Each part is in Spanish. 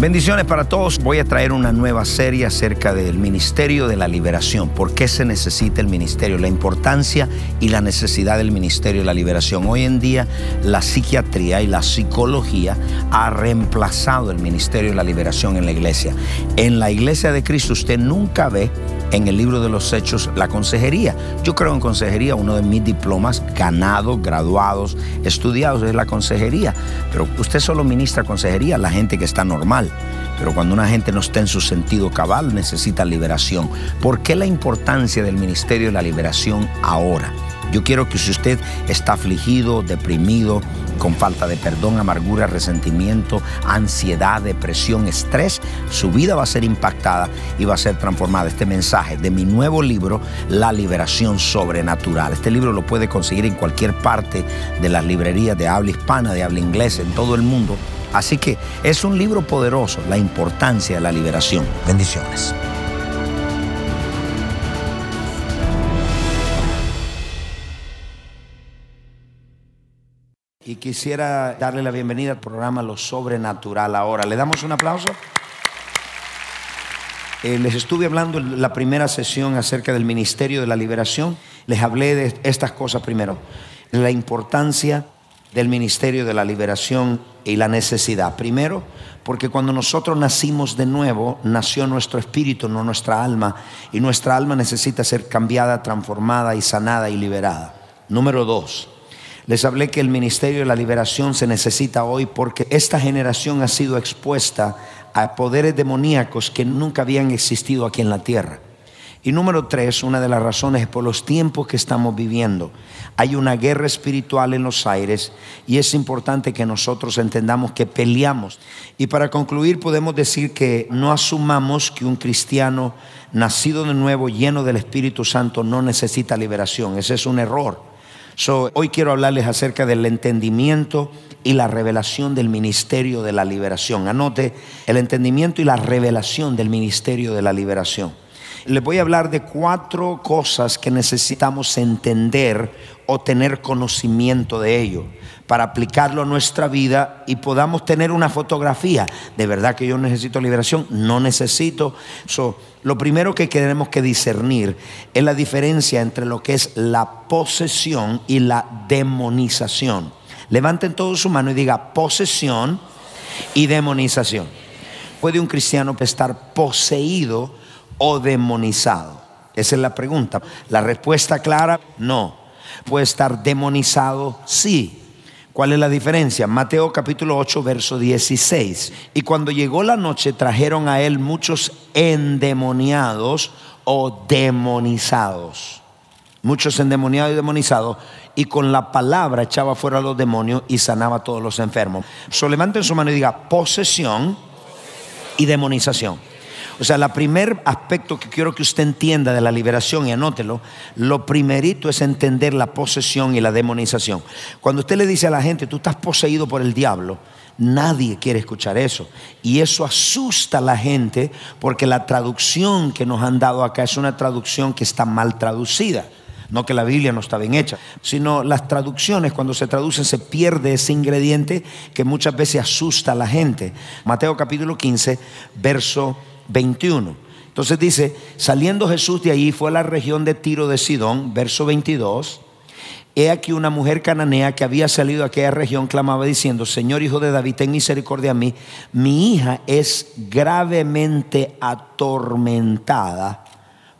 Bendiciones para todos. Voy a traer una nueva serie acerca del Ministerio de la Liberación. ¿Por qué se necesita el ministerio? La importancia y la necesidad del Ministerio de la Liberación. Hoy en día la psiquiatría y la psicología ha reemplazado el Ministerio de la Liberación en la iglesia. En la iglesia de Cristo usted nunca ve en el libro de los hechos la consejería. Yo creo en consejería, uno de mis diplomas ganados, graduados, estudiados es la consejería. Pero usted solo ministra consejería a la gente que está normal. Pero cuando una gente no está en su sentido cabal, necesita liberación. ¿Por qué la importancia del ministerio de la liberación ahora? Yo quiero que si usted está afligido, deprimido, con falta de perdón, amargura, resentimiento, ansiedad, depresión, estrés, su vida va a ser impactada y va a ser transformada. Este mensaje de mi nuevo libro, La Liberación Sobrenatural. Este libro lo puede conseguir en cualquier parte de las librerías de habla hispana, de habla inglesa, en todo el mundo. Así que es un libro poderoso, la importancia de la liberación. Bendiciones. Y quisiera darle la bienvenida al programa Lo Sobrenatural ahora. ¿Le damos un aplauso? Eh, les estuve hablando en la primera sesión acerca del Ministerio de la Liberación. Les hablé de estas cosas primero. La importancia del Ministerio de la Liberación y la necesidad. Primero, porque cuando nosotros nacimos de nuevo, nació nuestro espíritu, no nuestra alma. Y nuestra alma necesita ser cambiada, transformada y sanada y liberada. Número dos les hablé que el ministerio de la liberación se necesita hoy porque esta generación ha sido expuesta a poderes demoníacos que nunca habían existido aquí en la tierra. Y número tres, una de las razones es por los tiempos que estamos viviendo. Hay una guerra espiritual en los aires y es importante que nosotros entendamos que peleamos. Y para concluir podemos decir que no asumamos que un cristiano nacido de nuevo, lleno del Espíritu Santo, no necesita liberación. Ese es un error hoy quiero hablarles acerca del entendimiento y la revelación del ministerio de la liberación. Anote el entendimiento y la revelación del ministerio de la liberación. Les voy a hablar de cuatro cosas que necesitamos entender o tener conocimiento de ello para aplicarlo a nuestra vida y podamos tener una fotografía. De verdad que yo necesito liberación, no necesito. lo primero que tenemos que discernir es la diferencia entre lo que es la posesión y la demonización. Levanten todo su mano y diga posesión y demonización. ¿Puede un cristiano estar poseído o demonizado? Esa es la pregunta. La respuesta clara, no. Puede estar demonizado, sí. ¿Cuál es la diferencia? Mateo capítulo 8, verso 16. Y cuando llegó la noche trajeron a él muchos endemoniados o demonizados. Muchos endemoniados y demonizados. Y con la palabra echaba fuera a los demonios y sanaba a todos los enfermos. So levanten su mano y diga posesión y demonización. O sea, el primer aspecto que quiero que usted entienda de la liberación, y anótelo, lo primerito es entender la posesión y la demonización. Cuando usted le dice a la gente, tú estás poseído por el diablo, nadie quiere escuchar eso. Y eso asusta a la gente porque la traducción que nos han dado acá es una traducción que está mal traducida. No que la Biblia no está bien hecha, sino las traducciones cuando se traducen se pierde ese ingrediente que muchas veces asusta a la gente. Mateo capítulo 15, verso 21. Entonces dice, saliendo Jesús de allí fue a la región de Tiro de Sidón, verso 22. He aquí una mujer cananea que había salido a aquella región clamaba diciendo, Señor Hijo de David, ten misericordia a mí. Mi hija es gravemente atormentada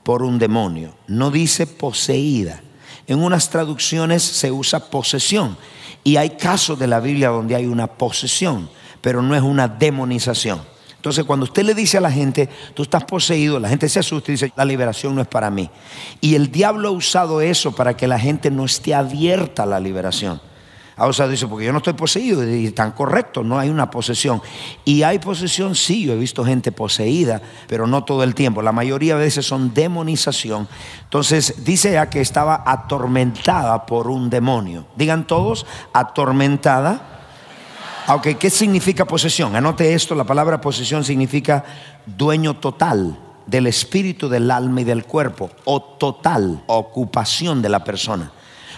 por un demonio. No dice poseída. En unas traducciones se usa posesión. Y hay casos de la Biblia donde hay una posesión, pero no es una demonización. Entonces, cuando usted le dice a la gente, tú estás poseído, la gente se asusta y dice, la liberación no es para mí. Y el diablo ha usado eso para que la gente no esté abierta a la liberación. O sea, dice, porque yo no estoy poseído. Y tan correcto, no hay una posesión. Y hay posesión, sí, yo he visto gente poseída, pero no todo el tiempo. La mayoría de veces son demonización. Entonces, dice ya que estaba atormentada por un demonio. Digan todos, atormentada. Ok, ¿qué significa posesión? Anote esto, la palabra posesión significa dueño total del espíritu, del alma y del cuerpo, o total ocupación de la persona.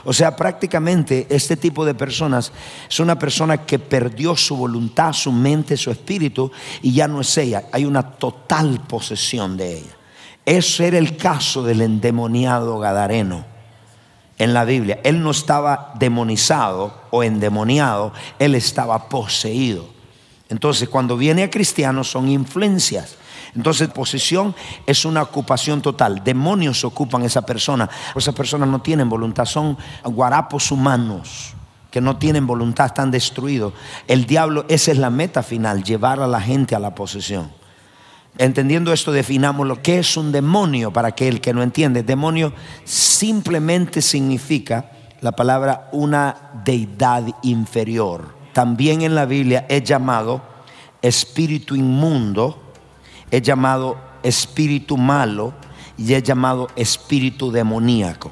O sea, prácticamente este tipo de personas es una persona que perdió su voluntad, su mente, su espíritu y ya no es ella. Hay una total posesión de ella. Ese era el caso del endemoniado Gadareno en la Biblia. Él no estaba demonizado o endemoniado, él estaba poseído. Entonces, cuando viene a cristianos son influencias. Entonces, posesión es una ocupación total. Demonios ocupan esa persona. Esas personas no tienen voluntad, son guarapos humanos que no tienen voluntad, están destruidos. El diablo, esa es la meta final, llevar a la gente a la posesión. Entendiendo esto, definamos lo que es un demonio para aquel que no entiende. Demonio simplemente significa la palabra una deidad inferior. También en la Biblia es llamado espíritu inmundo es llamado espíritu malo y es llamado espíritu demoníaco.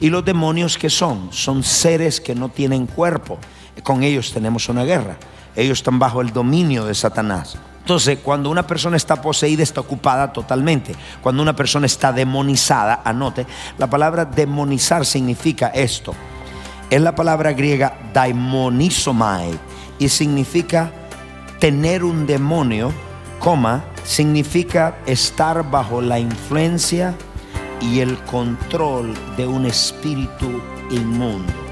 ¿Y los demonios que son? Son seres que no tienen cuerpo. Con ellos tenemos una guerra. Ellos están bajo el dominio de Satanás. Entonces, cuando una persona está poseída, está ocupada totalmente. Cuando una persona está demonizada, anote, la palabra demonizar significa esto. Es la palabra griega daimonizomai y significa tener un demonio, coma, significa estar bajo la influencia y el control de un espíritu inmundo.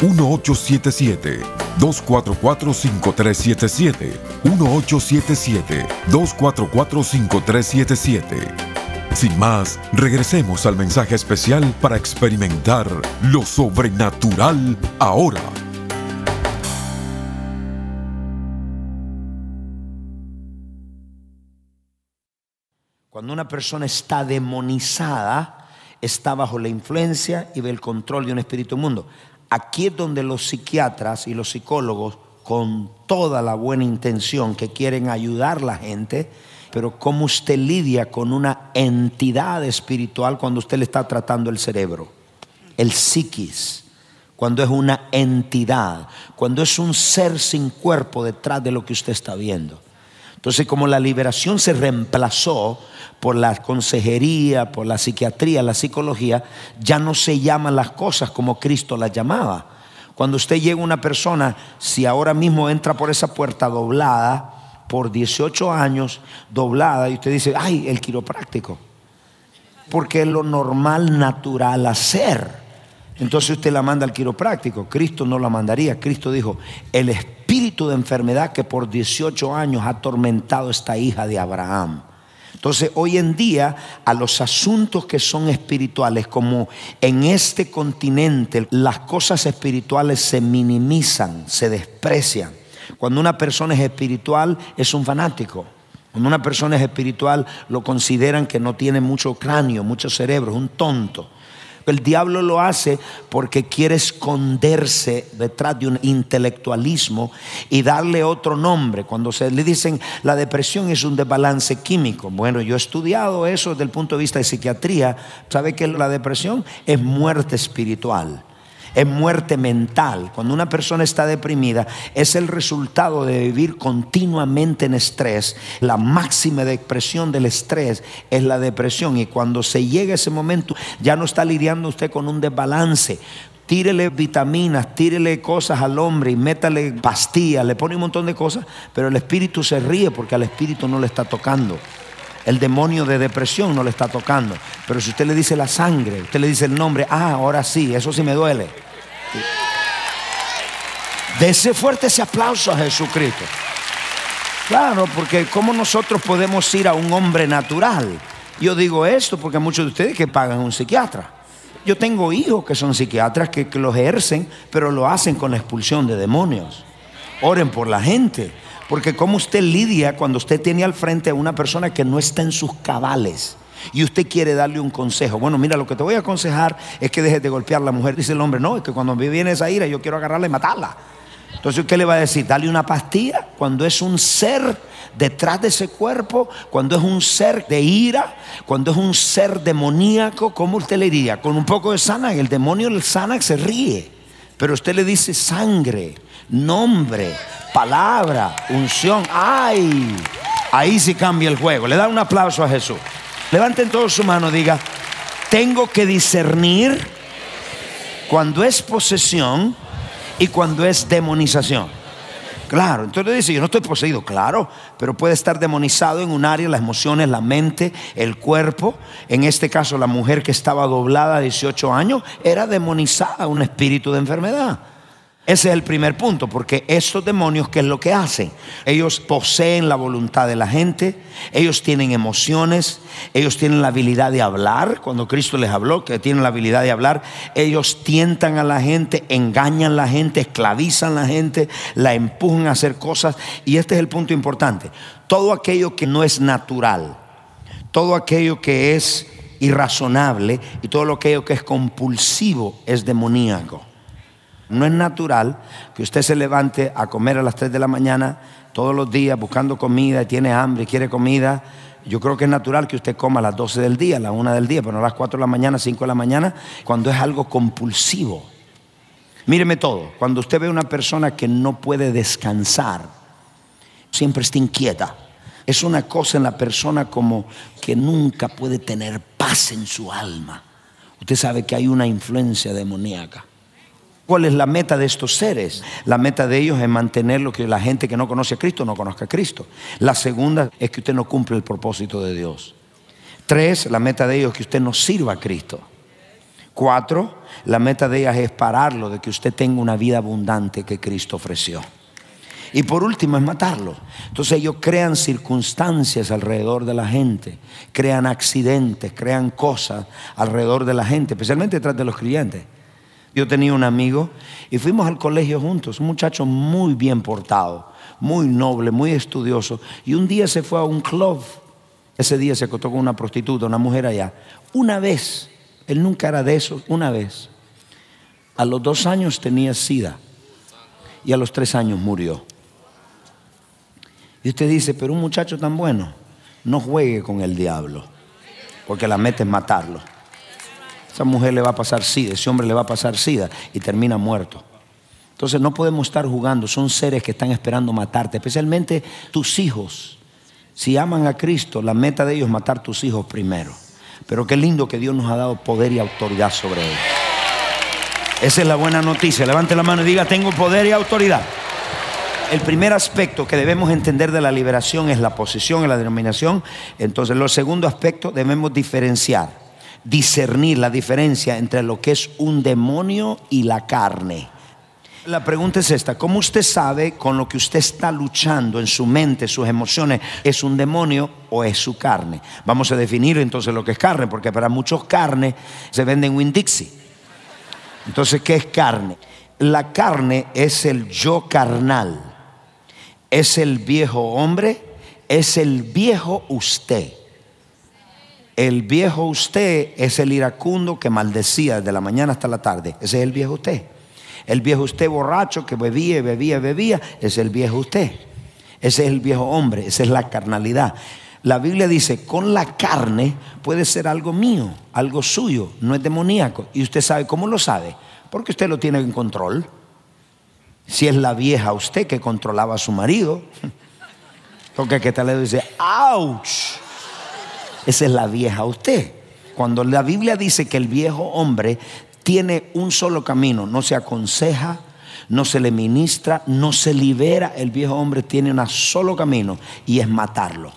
1877-244-5377. 1877-244-5377. Sin más, regresemos al mensaje especial para experimentar lo sobrenatural ahora. Cuando una persona está demonizada, está bajo la influencia y el control de un espíritu mundo. Aquí es donde los psiquiatras y los psicólogos, con toda la buena intención que quieren ayudar a la gente, pero cómo usted lidia con una entidad espiritual cuando usted le está tratando el cerebro, el psiquis, cuando es una entidad, cuando es un ser sin cuerpo detrás de lo que usted está viendo. Entonces, como la liberación se reemplazó por la consejería, por la psiquiatría, la psicología, ya no se llaman las cosas como Cristo las llamaba. Cuando usted llega a una persona, si ahora mismo entra por esa puerta doblada, por 18 años, doblada, y usted dice, ay, el quiropráctico. Porque es lo normal, natural hacer. Entonces usted la manda al quiropráctico. Cristo no la mandaría. Cristo dijo, el espíritu de enfermedad que por 18 años ha atormentado esta hija de Abraham. Entonces, hoy en día, a los asuntos que son espirituales, como en este continente, las cosas espirituales se minimizan, se desprecian. Cuando una persona es espiritual, es un fanático. Cuando una persona es espiritual, lo consideran que no tiene mucho cráneo, mucho cerebro, es un tonto. El diablo lo hace porque quiere esconderse detrás de un intelectualismo y darle otro nombre. Cuando se le dicen la depresión es un desbalance químico. Bueno, yo he estudiado eso desde el punto de vista de psiquiatría. ¿Sabe que la depresión es muerte espiritual? Es muerte mental. Cuando una persona está deprimida, es el resultado de vivir continuamente en estrés. La máxima depresión del estrés es la depresión. Y cuando se llega ese momento, ya no está lidiando usted con un desbalance. Tírele vitaminas, tírele cosas al hombre y métale pastillas, le pone un montón de cosas, pero el espíritu se ríe porque al espíritu no le está tocando. El demonio de depresión no le está tocando. Pero si usted le dice la sangre, usted le dice el nombre, ah, ahora sí, eso sí me duele. Dese fuerte ese aplauso a Jesucristo. Claro, porque ¿cómo nosotros podemos ir a un hombre natural? Yo digo esto porque muchos de ustedes que pagan un psiquiatra. Yo tengo hijos que son psiquiatras que, que lo ejercen, pero lo hacen con la expulsión de demonios. Oren por la gente. Porque como usted lidia cuando usted tiene al frente a una persona que no está en sus cabales y usted quiere darle un consejo. Bueno, mira, lo que te voy a aconsejar es que dejes de golpear a la mujer. Dice el hombre, no, es que cuando me viene esa ira yo quiero agarrarla y matarla. Entonces, ¿qué le va a decir? Dale una pastilla cuando es un ser detrás de ese cuerpo, cuando es un ser de ira, cuando es un ser demoníaco, ¿cómo usted le diría? Con un poco de Xanax, el demonio del Xanax se ríe, pero usted le dice sangre, nombre, palabra, unción. ¡Ay! Ahí sí cambia el juego. Le da un aplauso a Jesús. Levanten todos su mano, diga, tengo que discernir cuando es posesión y cuando es demonización. Claro, entonces dice, yo no estoy poseído, claro, pero puede estar demonizado en un área, las emociones, la mente, el cuerpo. En este caso, la mujer que estaba doblada a 18 años era demonizada, un espíritu de enfermedad. Ese es el primer punto, porque estos demonios, ¿qué es lo que hacen? Ellos poseen la voluntad de la gente, ellos tienen emociones, ellos tienen la habilidad de hablar, cuando Cristo les habló, que tienen la habilidad de hablar, ellos tientan a la gente, engañan a la gente, esclavizan a la gente, la empujan a hacer cosas, y este es el punto importante. Todo aquello que no es natural, todo aquello que es irrazonable y todo aquello que es compulsivo es demoníaco. No es natural que usted se levante a comer a las 3 de la mañana todos los días buscando comida, tiene hambre, y quiere comida. Yo creo que es natural que usted coma a las 12 del día, a las 1 del día, pero no a las 4 de la mañana, 5 de la mañana, cuando es algo compulsivo. Míreme todo, cuando usted ve a una persona que no puede descansar, siempre está inquieta. Es una cosa en la persona como que nunca puede tener paz en su alma. Usted sabe que hay una influencia demoníaca. ¿Cuál es la meta de estos seres? La meta de ellos es mantener lo que la gente que no conoce a Cristo no conozca a Cristo. La segunda es que usted no cumple el propósito de Dios. Tres, la meta de ellos es que usted no sirva a Cristo. Cuatro, la meta de ellas es pararlo de que usted tenga una vida abundante que Cristo ofreció. Y por último es matarlo. Entonces ellos crean circunstancias alrededor de la gente, crean accidentes, crean cosas alrededor de la gente, especialmente detrás de los creyentes. Yo tenía un amigo y fuimos al colegio juntos, un muchacho muy bien portado, muy noble, muy estudioso. Y un día se fue a un club. Ese día se acostó con una prostituta, una mujer allá. Una vez, él nunca era de eso, una vez. A los dos años tenía sida y a los tres años murió. Y usted dice, pero un muchacho tan bueno, no juegue con el diablo, porque la meta es matarlo. Esa mujer le va a pasar sida, ese hombre le va a pasar sida y termina muerto. Entonces no podemos estar jugando, son seres que están esperando matarte, especialmente tus hijos. Si aman a Cristo, la meta de ellos es matar tus hijos primero. Pero qué lindo que Dios nos ha dado poder y autoridad sobre ellos. Esa es la buena noticia. Levante la mano y diga, tengo poder y autoridad. El primer aspecto que debemos entender de la liberación es la posición y la denominación. Entonces, lo segundo aspecto debemos diferenciar discernir la diferencia entre lo que es un demonio y la carne. La pregunta es esta, ¿cómo usted sabe con lo que usted está luchando en su mente, sus emociones, es un demonio o es su carne? Vamos a definir entonces lo que es carne, porque para muchos carne se vende en Winn-Dixie. Entonces, ¿qué es carne? La carne es el yo carnal, es el viejo hombre, es el viejo usted. El viejo usted es el iracundo que maldecía desde la mañana hasta la tarde. Ese es el viejo usted. El viejo usted borracho que bebía, bebía, bebía, es el viejo usted. Ese es el viejo hombre, esa es la carnalidad. La Biblia dice, con la carne puede ser algo mío, algo suyo, no es demoníaco. Y usted sabe, ¿cómo lo sabe? Porque usted lo tiene en control. Si es la vieja usted que controlaba a su marido. Porque que tal le dice, ¡ouch! Esa es la vieja usted. Cuando la Biblia dice que el viejo hombre tiene un solo camino, no se aconseja, no se le ministra, no se libera, el viejo hombre tiene un solo camino y es matarlo.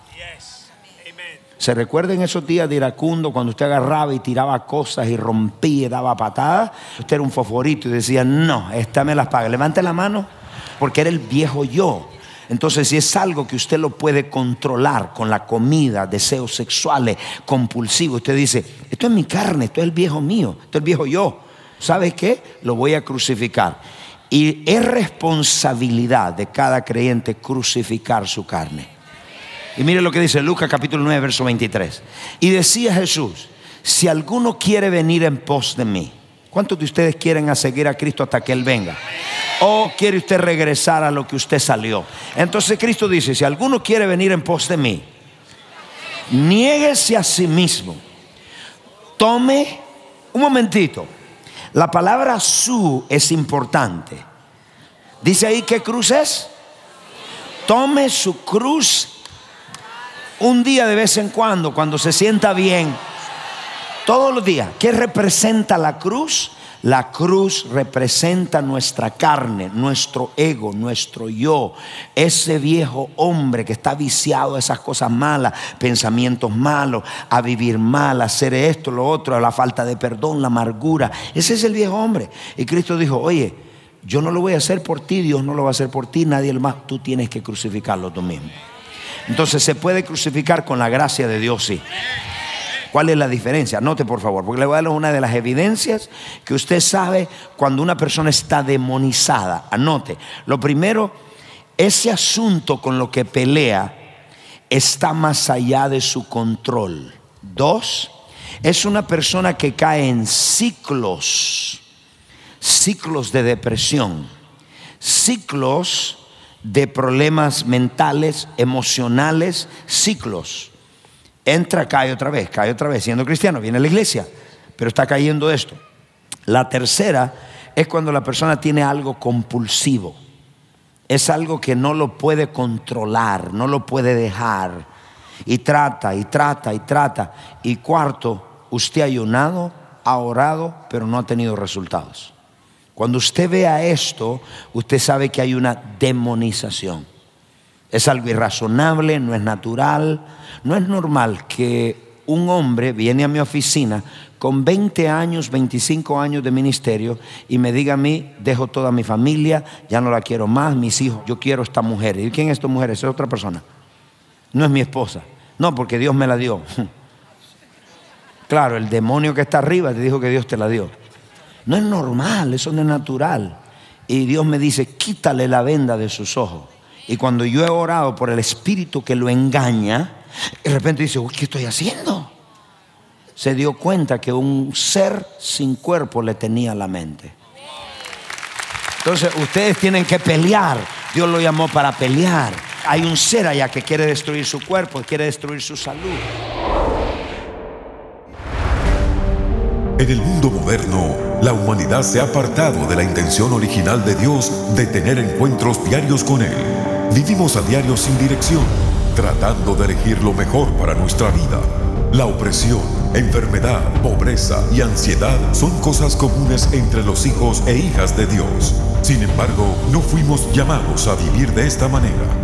¿Se recuerdan esos días de iracundo cuando usted agarraba y tiraba cosas y rompía y daba patadas? Usted era un favorito y decía, no, esta me las paga. Levante la mano porque era el viejo yo. Entonces, si es algo que usted lo puede controlar con la comida, deseos sexuales, compulsivos, usted dice, esto es mi carne, esto es el viejo mío, esto es el viejo yo. ¿Sabe qué? Lo voy a crucificar. Y es responsabilidad de cada creyente crucificar su carne. Y mire lo que dice Lucas capítulo 9, verso 23. Y decía Jesús, si alguno quiere venir en pos de mí, ¿cuántos de ustedes quieren seguir a Cristo hasta que Él venga? ¿O quiere usted regresar a lo que usted salió? Entonces Cristo dice, si alguno quiere venir en pos de mí, niéguese a sí mismo. Tome un momentito. La palabra su es importante. Dice ahí que cruz es. Tome su cruz un día de vez en cuando, cuando se sienta bien, todos los días. ¿Qué representa la cruz? La cruz representa nuestra carne, nuestro ego, nuestro yo, ese viejo hombre que está viciado a esas cosas malas, pensamientos malos, a vivir mal, a hacer esto, lo otro, a la falta de perdón, la amargura. Ese es el viejo hombre. Y Cristo dijo, oye, yo no lo voy a hacer por ti, Dios no lo va a hacer por ti, nadie más, tú tienes que crucificarlo tú mismo. Entonces se puede crucificar con la gracia de Dios, sí. ¿Cuál es la diferencia? Note por favor, porque le voy a dar una de las evidencias que usted sabe cuando una persona está demonizada. Anote, lo primero, ese asunto con lo que pelea está más allá de su control. Dos, es una persona que cae en ciclos, ciclos de depresión, ciclos de problemas mentales, emocionales, ciclos. Entra, cae otra vez, cae otra vez, siendo cristiano, viene a la iglesia, pero está cayendo esto. La tercera es cuando la persona tiene algo compulsivo. Es algo que no lo puede controlar, no lo puede dejar. Y trata, y trata, y trata. Y cuarto, usted ha ayunado, ha orado, pero no ha tenido resultados. Cuando usted vea esto, usted sabe que hay una demonización. Es algo irrazonable, no es natural, no es normal que un hombre viene a mi oficina con 20 años, 25 años de ministerio y me diga a mí, dejo toda mi familia, ya no la quiero más, mis hijos, yo quiero esta mujer. ¿Y quién es esta mujer? Es otra persona. No es mi esposa. No, porque Dios me la dio. Claro, el demonio que está arriba te dijo que Dios te la dio. No es normal, eso no es natural. Y Dios me dice, quítale la venda de sus ojos. Y cuando yo he orado por el espíritu que lo engaña, de repente dice, ¿qué estoy haciendo? Se dio cuenta que un ser sin cuerpo le tenía la mente. Entonces ustedes tienen que pelear. Dios lo llamó para pelear. Hay un ser allá que quiere destruir su cuerpo, quiere destruir su salud. En el mundo moderno, la humanidad se ha apartado de la intención original de Dios de tener encuentros diarios con Él. Vivimos a diario sin dirección, tratando de elegir lo mejor para nuestra vida. La opresión, enfermedad, pobreza y ansiedad son cosas comunes entre los hijos e hijas de Dios. Sin embargo, no fuimos llamados a vivir de esta manera.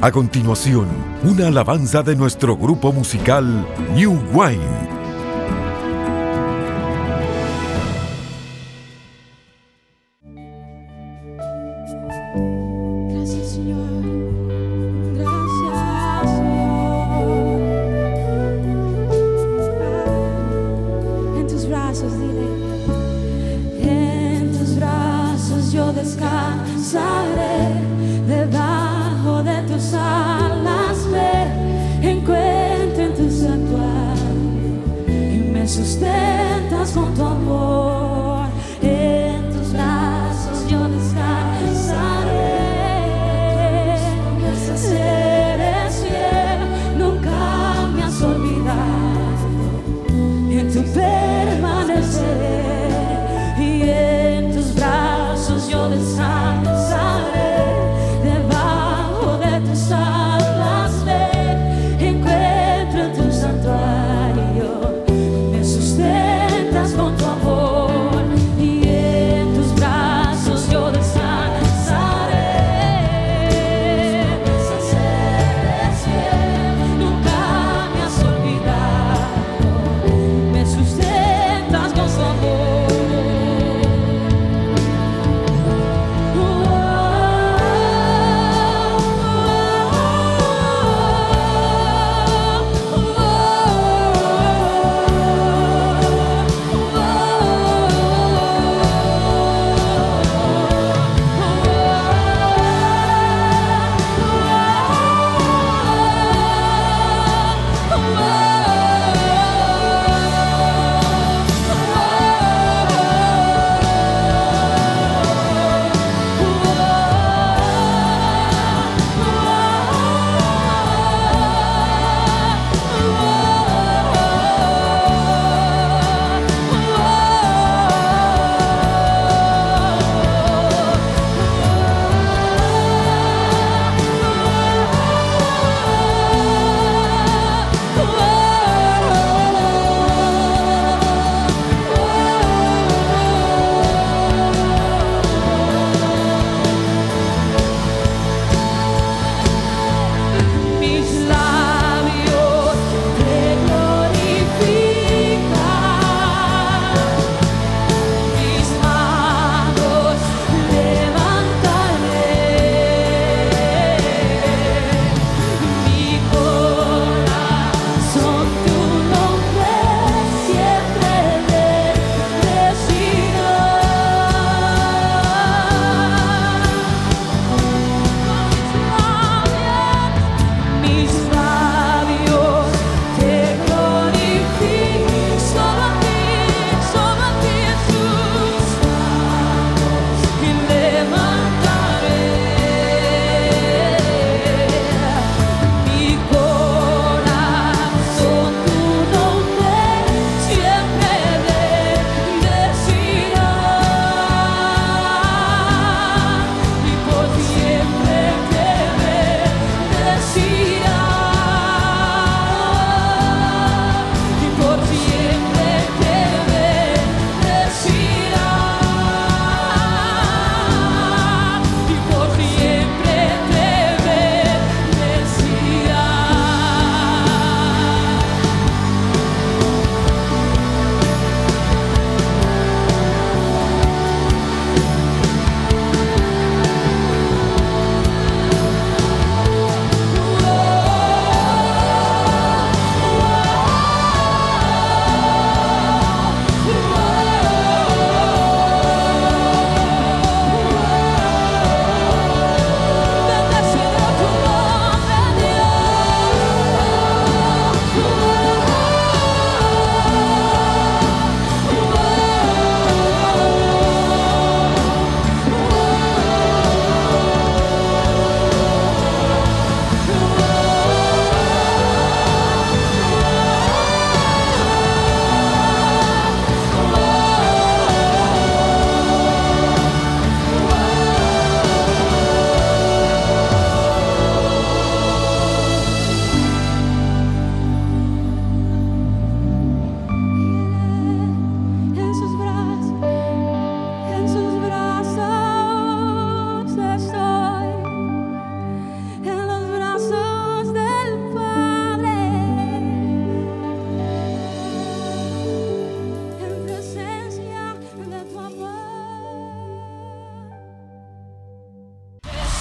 A continuación, una alabanza de nuestro grupo musical New Wine.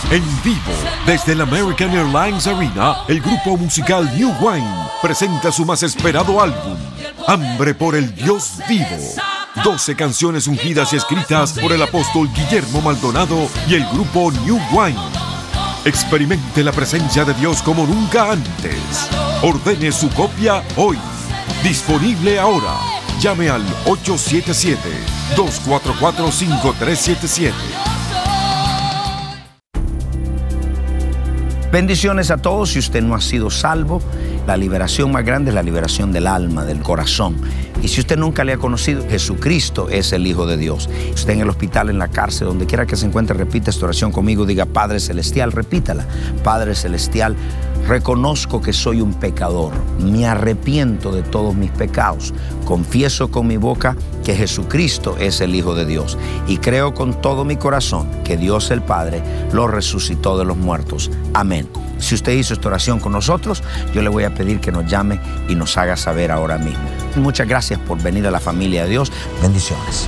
En vivo, desde el American Airlines Arena, el grupo musical New Wine presenta su más esperado álbum, Hambre por el Dios Vivo. 12 canciones ungidas y escritas por el apóstol Guillermo Maldonado y el grupo New Wine. Experimente la presencia de Dios como nunca antes. Ordene su copia hoy. Disponible ahora. Llame al 877-244-5377. Bendiciones a todos. Si usted no ha sido salvo, la liberación más grande es la liberación del alma, del corazón. Y si usted nunca le ha conocido, Jesucristo es el Hijo de Dios. Usted en el hospital, en la cárcel, donde quiera que se encuentre, repita esta oración conmigo. Diga, Padre Celestial, repítala. Padre Celestial, reconozco que soy un pecador. Me arrepiento de todos mis pecados. Confieso con mi boca que Jesucristo es el Hijo de Dios. Y creo con todo mi corazón que Dios el Padre lo resucitó de los muertos. Amén. Si usted hizo esta oración con nosotros, yo le voy a pedir que nos llame y nos haga saber ahora mismo. Muchas gracias por venir a la familia de Dios. Bendiciones.